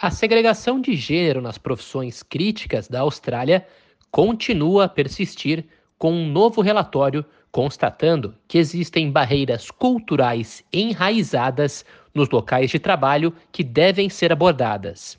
A segregação de gênero nas profissões críticas da Austrália continua a persistir com um novo relatório constatando que existem barreiras culturais enraizadas nos locais de trabalho que devem ser abordadas.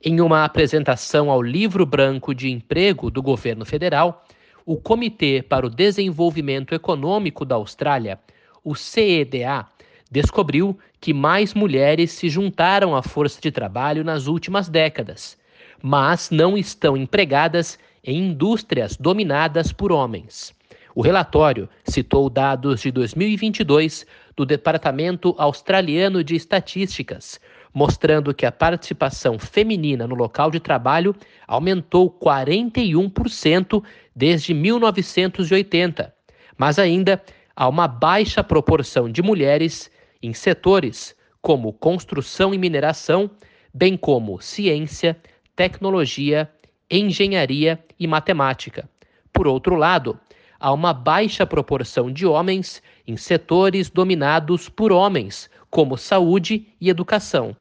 Em uma apresentação ao Livro Branco de Emprego do governo federal, o Comitê para o Desenvolvimento Econômico da Austrália, o CEDA, descobriu que mais mulheres se juntaram à força de trabalho nas últimas décadas, mas não estão empregadas em indústrias dominadas por homens. O relatório citou dados de 2022 do Departamento Australiano de Estatísticas, mostrando que a participação feminina no local de trabalho aumentou 41% desde 1980, mas ainda há uma baixa proporção de mulheres em setores como construção e mineração, bem como ciência, tecnologia, engenharia e matemática. Por outro lado, há uma baixa proporção de homens em setores dominados por homens, como saúde e educação.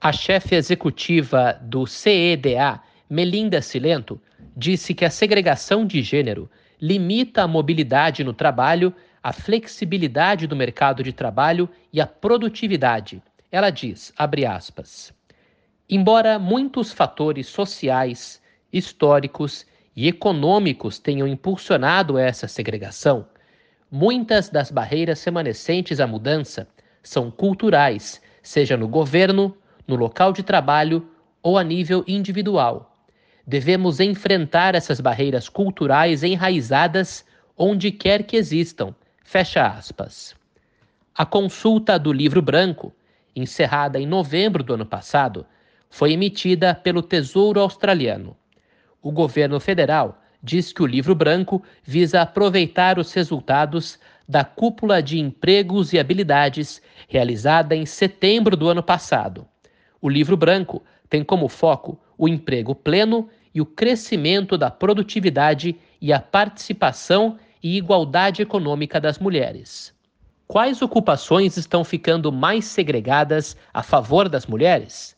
A chefe executiva do CEDA, Melinda Silento, disse que a segregação de gênero limita a mobilidade no trabalho a flexibilidade do mercado de trabalho e a produtividade. Ela diz, abre aspas, embora muitos fatores sociais, históricos e econômicos tenham impulsionado essa segregação, muitas das barreiras remanescentes à mudança são culturais, seja no governo, no local de trabalho ou a nível individual. Devemos enfrentar essas barreiras culturais enraizadas onde quer que existam, Fecha aspas. A consulta do livro branco, encerrada em novembro do ano passado, foi emitida pelo Tesouro Australiano. O governo federal diz que o livro branco visa aproveitar os resultados da cúpula de empregos e habilidades realizada em setembro do ano passado. O livro branco tem como foco o emprego pleno e o crescimento da produtividade e a participação e igualdade econômica das mulheres. Quais ocupações estão ficando mais segregadas a favor das mulheres?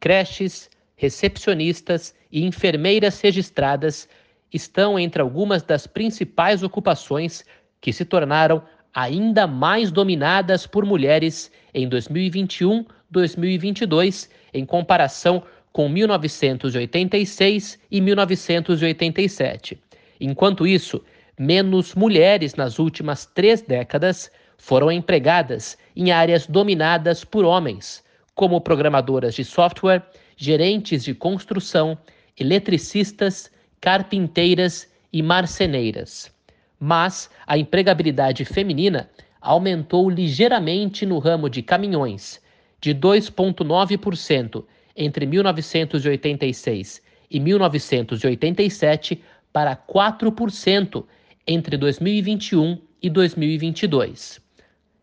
Creches, recepcionistas e enfermeiras registradas estão entre algumas das principais ocupações que se tornaram ainda mais dominadas por mulheres em 2021-2022, em comparação com 1986 e 1987. Enquanto isso, menos mulheres nas últimas três décadas foram empregadas em áreas dominadas por homens, como programadoras de software, gerentes de construção, eletricistas, carpinteiras e marceneiras. Mas a empregabilidade feminina aumentou ligeiramente no ramo de caminhões, de 2,9% entre 1986 e 1987 para 4% entre 2021 e 2022.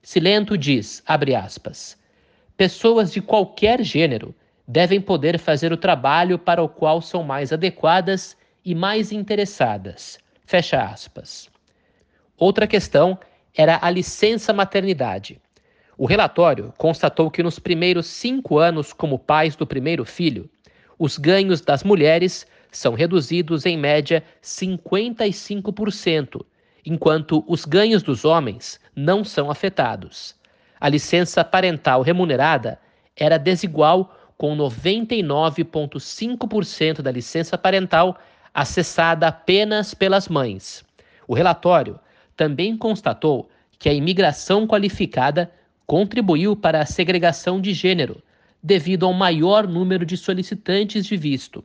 Silento diz, abre aspas, pessoas de qualquer gênero devem poder fazer o trabalho para o qual são mais adequadas e mais interessadas. Fecha aspas. Outra questão era a licença maternidade. O relatório constatou que nos primeiros cinco anos como pais do primeiro filho, os ganhos das mulheres são reduzidos em média 55%, enquanto os ganhos dos homens não são afetados. A licença parental remunerada era desigual, com 99,5% da licença parental acessada apenas pelas mães. O relatório também constatou que a imigração qualificada contribuiu para a segregação de gênero, devido ao maior número de solicitantes de visto.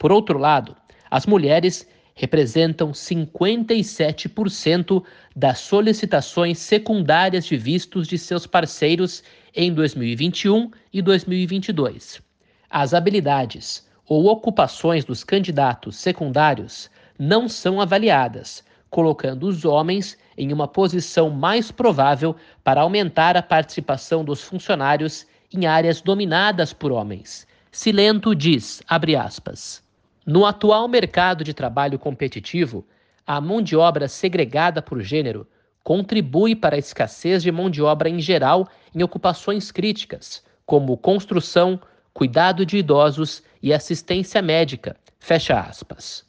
Por outro lado, as mulheres representam 57% das solicitações secundárias de vistos de seus parceiros em 2021 e 2022. As habilidades ou ocupações dos candidatos secundários não são avaliadas, colocando os homens em uma posição mais provável para aumentar a participação dos funcionários em áreas dominadas por homens. Silento diz, abre aspas, no atual mercado de trabalho competitivo, a mão de obra segregada por gênero contribui para a escassez de mão de obra em geral em ocupações críticas, como construção, cuidado de idosos e assistência médica. Fecha aspas.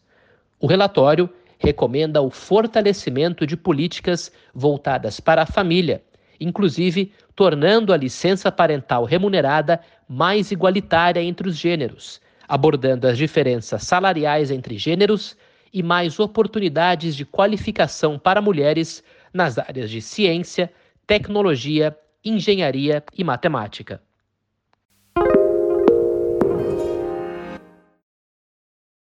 O relatório recomenda o fortalecimento de políticas voltadas para a família, inclusive tornando a licença parental remunerada mais igualitária entre os gêneros, abordando as diferenças salariais entre gêneros e mais oportunidades de qualificação para mulheres nas áreas de ciência, tecnologia, engenharia e matemática.